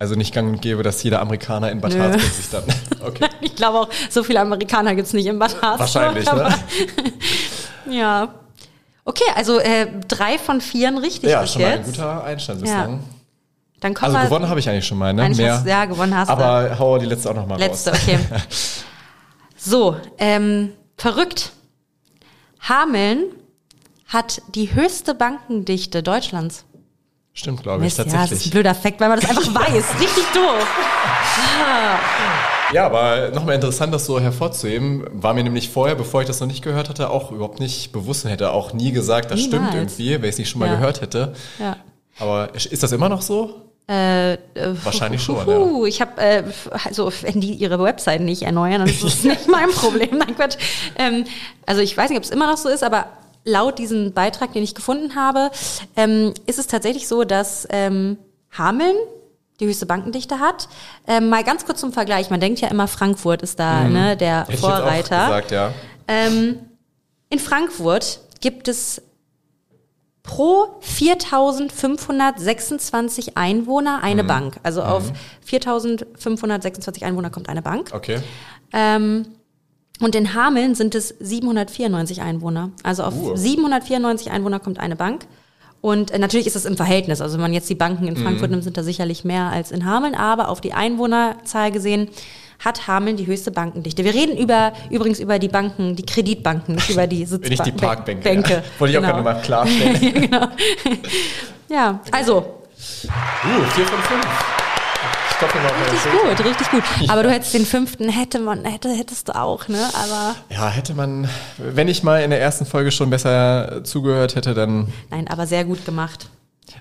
also nicht gang und gäbe, dass jeder Amerikaner in Bad Nö. Harzburg sich dann. Okay. Ich glaube auch, so viele Amerikaner gibt es nicht in Bad Harzburg. Wahrscheinlich, ne? ja. Okay, also äh, drei von vieren richtig. Ja, schon jetzt. mal ein guter Einstand bislang. Ja. Dann kommen also gewonnen habe ich eigentlich schon mal, ne? Mehr. Hast, ja, gewonnen hast Aber du. hau die letzte auch noch mal letzte, raus. okay. so, ähm, verrückt. Hameln hat die höchste Bankendichte Deutschlands. Stimmt, glaube ich, tatsächlich. Ja, das ist ein blöder Fakt, weil man das einfach weiß. Richtig doof. Ja, aber nochmal interessant, das so hervorzuheben, war mir nämlich vorher, bevor ich das noch nicht gehört hatte, auch überhaupt nicht bewusst und hätte auch nie gesagt, das Niemals. stimmt irgendwie, wenn ich es nicht schon mal ja. gehört hätte. Ja. Aber ist das immer noch so? Äh, äh, Wahrscheinlich schon. Uh, ja. Ich habe, äh, also wenn die ihre Webseite nicht erneuern, dann ist das nicht mein Problem. Nein, Quatsch. Ähm, also ich weiß nicht, ob es immer noch so ist, aber laut diesem Beitrag, den ich gefunden habe, ähm, ist es tatsächlich so, dass ähm, Hameln die höchste Bankendichte hat. Ähm, mal ganz kurz zum Vergleich. Man denkt ja immer, Frankfurt ist da mhm. ne, der Hätte Vorreiter. Gesagt, ja. Ähm, in Frankfurt gibt es pro 4.526 Einwohner eine mhm. Bank. Also mhm. auf 4.526 Einwohner kommt eine Bank. Okay. Ähm, und in Hameln sind es 794 Einwohner. Also auf uh. 794 Einwohner kommt eine Bank. Und äh, natürlich ist das im Verhältnis. Also wenn man jetzt die Banken in Frankfurt mhm. nimmt, sind da sicherlich mehr als in Hameln. Aber auf die Einwohnerzahl gesehen hat Hameln die höchste Bankendichte. Wir reden über übrigens über die Banken, die Kreditbanken, nicht über die Sitzbanken. Nicht die Parkbänke. Bänke. Ja. Wollte ich genau. auch gerne mal klarstellen. genau. Ja, also. Uh, vier von fünf. Stoppelmann. Richtig gut, richtig gut. Aber du hättest den fünften, hätte man, hätte, hättest du auch, ne? Aber. Ja, hätte man, wenn ich mal in der ersten Folge schon besser zugehört hätte, dann. Nein, aber sehr gut gemacht.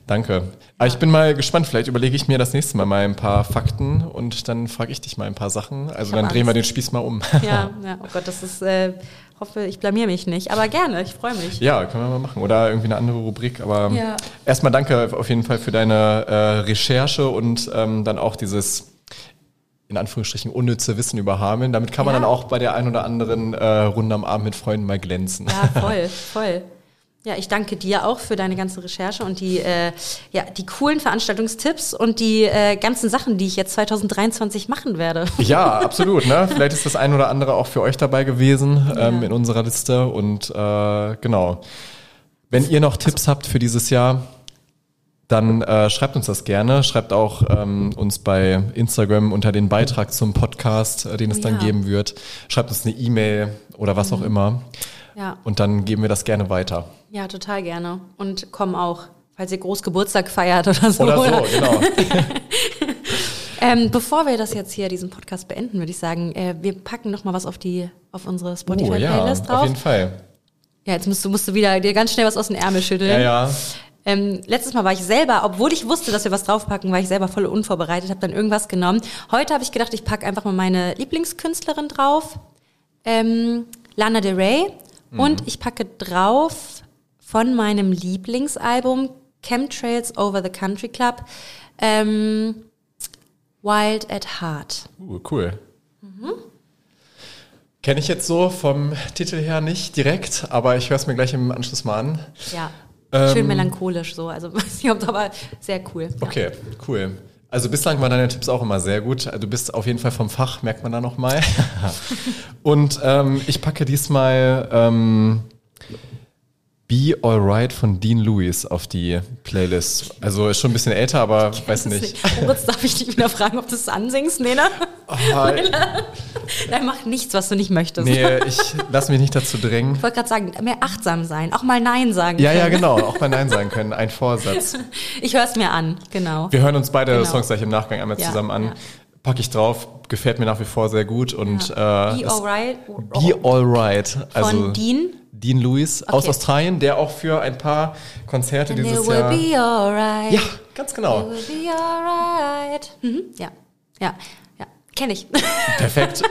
Danke. Aber ich bin mal gespannt. Vielleicht überlege ich mir das nächste Mal mal ein paar Fakten und dann frage ich dich mal ein paar Sachen. Also dann drehen wir den Spieß mal um. Ja, ja, oh Gott, das ist, äh, hoffe, ich blamier mich nicht. Aber gerne, ich freue mich. Ja, können wir mal machen. Oder irgendwie eine andere Rubrik. Aber Ja. erstmal danke auf jeden Fall für deine äh, Recherche und ähm, dann auch dieses in Anführungsstrichen unnütze Wissen über Hameln. Damit kann man Ja. dann auch bei der ein oder anderen äh, Runde am Abend mit Freunden mal glänzen. Ja, voll, voll. Ja, ich danke dir auch für deine ganze Recherche und die, äh, ja, die coolen Veranstaltungstipps und die äh, ganzen Sachen, die ich jetzt 2023 machen werde. Ja, absolut. Ne? Vielleicht ist das ein oder andere auch für euch dabei gewesen ähm, in unserer Liste. Und äh, genau. Wenn ihr noch Tipps habt für dieses Jahr, dann äh, schreibt uns das gerne. Schreibt auch ähm, uns bei Instagram unter den Beitrag zum Podcast, äh, den es Oh dann ja. Mhm. geben wird. Schreibt uns eine E-Mail oder was auch immer. Ja, Und dann geben wir das gerne weiter. ja, total gerne. Und komm auch, falls ihr groß Geburtstag feiert oder so. Oder so, genau. Ähm, bevor wir das jetzt hier, diesen Podcast beenden, würde ich sagen, äh, wir packen noch mal was auf die, auf unsere Oh, ja, Spotify-Playlist drauf. auf jeden Fall. Ja, jetzt musst du, musst du wieder dir ganz schnell was aus den Ärmel schütteln. Ja, ja. Ähm, letztes Mal war ich selber, obwohl ich wusste, dass wir was draufpacken, war ich selber voll unvorbereitet, habe dann irgendwas genommen. Heute habe ich gedacht, ich packe einfach mal meine Lieblingskünstlerin drauf, ähm, Lana Del Rey, und ich packe drauf von meinem Lieblingsalbum Chemtrails Over the Country Club ähm, Wild at Heart. Uh, cool. Kenne ich jetzt so vom Titel her nicht direkt, aber ich höre es mir gleich im Anschluss mal an. Ja, Ähm, schön melancholisch so, also weiß nicht, ob aber sehr cool. Ja. Okay, cool. Also bislang waren deine Tipps auch immer sehr gut. Du bist auf jeden Fall vom Fach, merkt man da nochmal. Und ähm, ich packe diesmal ähm, Be Alright von Dean Lewis auf die Playlist. Also ist schon ein bisschen älter, aber weiß nicht. Moritz, darf ich dich wieder fragen, ob du es ansingst? Nee, ne? Ah, Nein, mach nichts, was du nicht möchtest. nee, ich lasse mich nicht dazu drängen. Ich wollte gerade sagen, mehr achtsam sein, auch mal Nein sagen Ja, ja, können. genau. Auch mal Nein sagen können. Ein Vorsatz. Ich höre es mir an, genau. Wir hören uns beide Genau. Songs gleich im Nachgang einmal Ja, zusammen an. ja. Packe ich drauf, gefällt mir nach wie vor sehr gut. Und Ja. äh, Be alright. Be Alright. Also Von Dean. Dean Lewis aus Okay. Australien, der auch für ein paar Konzerte And it dieses will Jahr. be alright. Ja, ganz It genau. will be alright. Mhm. Ja, ja, ja. Kenne ich. Perfekt.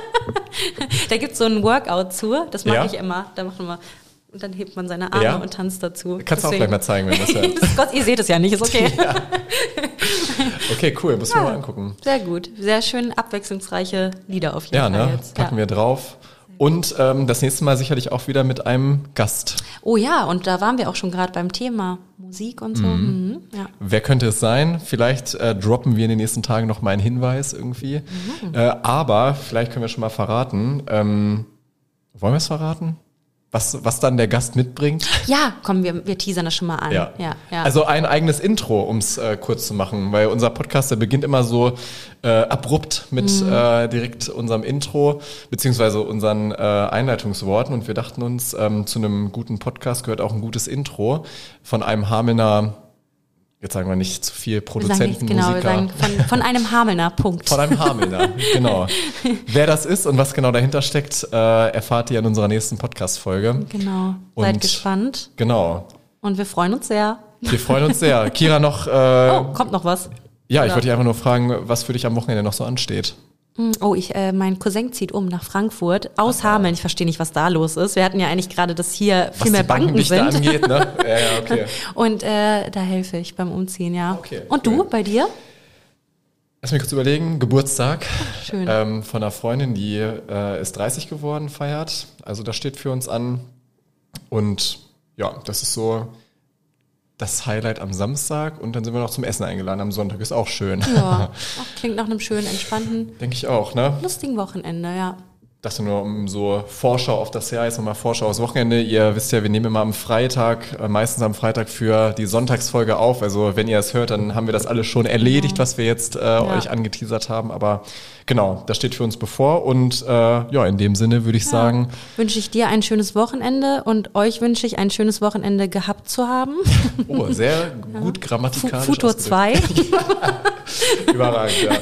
da gibt's so ein Workout zu, das mag Ja? ich immer. Da macht man und dann hebt man seine Arme Ja? und tanzt dazu. Kannst du auch gleich mal zeigen, wenn du das Gott, ihr seht es ja nicht, ist okay. Okay, cool. Muss ich mir mal angucken. Sehr gut. Sehr schön abwechslungsreiche Lieder auf jeden Ja, Fall ne? jetzt. Packen ja. wir drauf. Und ähm, das nächste Mal sicherlich auch wieder mit einem Gast. Oh ja, und da waren wir auch schon gerade beim Thema Musik und so. Mhm. Ja. Wer könnte es sein? Vielleicht äh, droppen wir in den nächsten Tagen noch mal einen Hinweis irgendwie. Mhm. Äh, aber vielleicht können wir schon mal verraten. Ähm, wollen wir es verraten? Was, was dann der Gast mitbringt? ja, komm, wir, wir teasern das schon mal an. Ja. ja, ja. Also ein eigenes Intro, um es äh, kurz zu machen, weil unser Podcast, der beginnt immer so äh, abrupt mit Mhm. äh, direkt unserem Intro, beziehungsweise unseren äh, Einleitungsworten und wir dachten uns, ähm, zu einem guten Podcast gehört auch ein gutes Intro von einem Hamelner, jetzt sagen wir nicht zu viel, Produzenten, genau, wir Musiker. sagen von, von einem Hamelner, Punkt. Von einem Hamelner, genau. Wer das ist und was genau dahinter steckt, äh, erfahrt ihr in unserer nächsten Podcast-Folge. Genau. Seid Und- gespannt Genau. und wir freuen uns sehr. Wir freuen uns sehr. Kira noch, äh, Oh, kommt noch was? ja, ich oder? wollte dich einfach nur fragen, was für dich am Wochenende noch so ansteht. Hm, Oh, ich, äh, mein Cousin zieht um nach Frankfurt aus Hameln. Ich verstehe nicht, was da los ist. Wir hatten ja eigentlich gerade, dass hier Was viel mehr die Banken Bankendichte sind. angeht, ne? Ja, ja, okay. Und äh, da helfe ich beim Umziehen, ja. Okay, Und cool. du, bei dir? Lass mich kurz überlegen. Geburtstag Schön. ähm, von einer Freundin, die äh, ist 30 geworden, feiert. Also das steht für uns an. Und ja, das ist so das Highlight am Samstag. Und dann sind wir noch zum Essen eingeladen am Sonntag. Ist auch schön. Ja, Ach, klingt nach einem schönen, entspannten, Denke ich auch, ne? lustigen Wochenende, ja. Das nur um so Vorschau auf das Jahr, jetzt nochmal Vorschau aufs Wochenende. Ihr wisst ja, wir nehmen immer am Freitag, äh, meistens am Freitag für die Sonntagsfolge auf. Also wenn ihr es hört, dann haben wir das alles schon erledigt, was wir jetzt äh, euch angeteasert haben. Aber genau, das steht für uns bevor. Und äh, ja, in dem Sinne würde ich sagen, Wünsche ich dir ein schönes Wochenende und euch wünsche ich ein schönes Wochenende gehabt zu haben. oh, sehr gut Fu- grammatikalisch. Futur ausgedrückt. 2 Überragend, ja.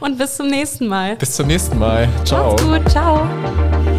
und bis zum nächsten Mal. Bis zum nächsten Mal. Ciao. Macht's gut, ciao.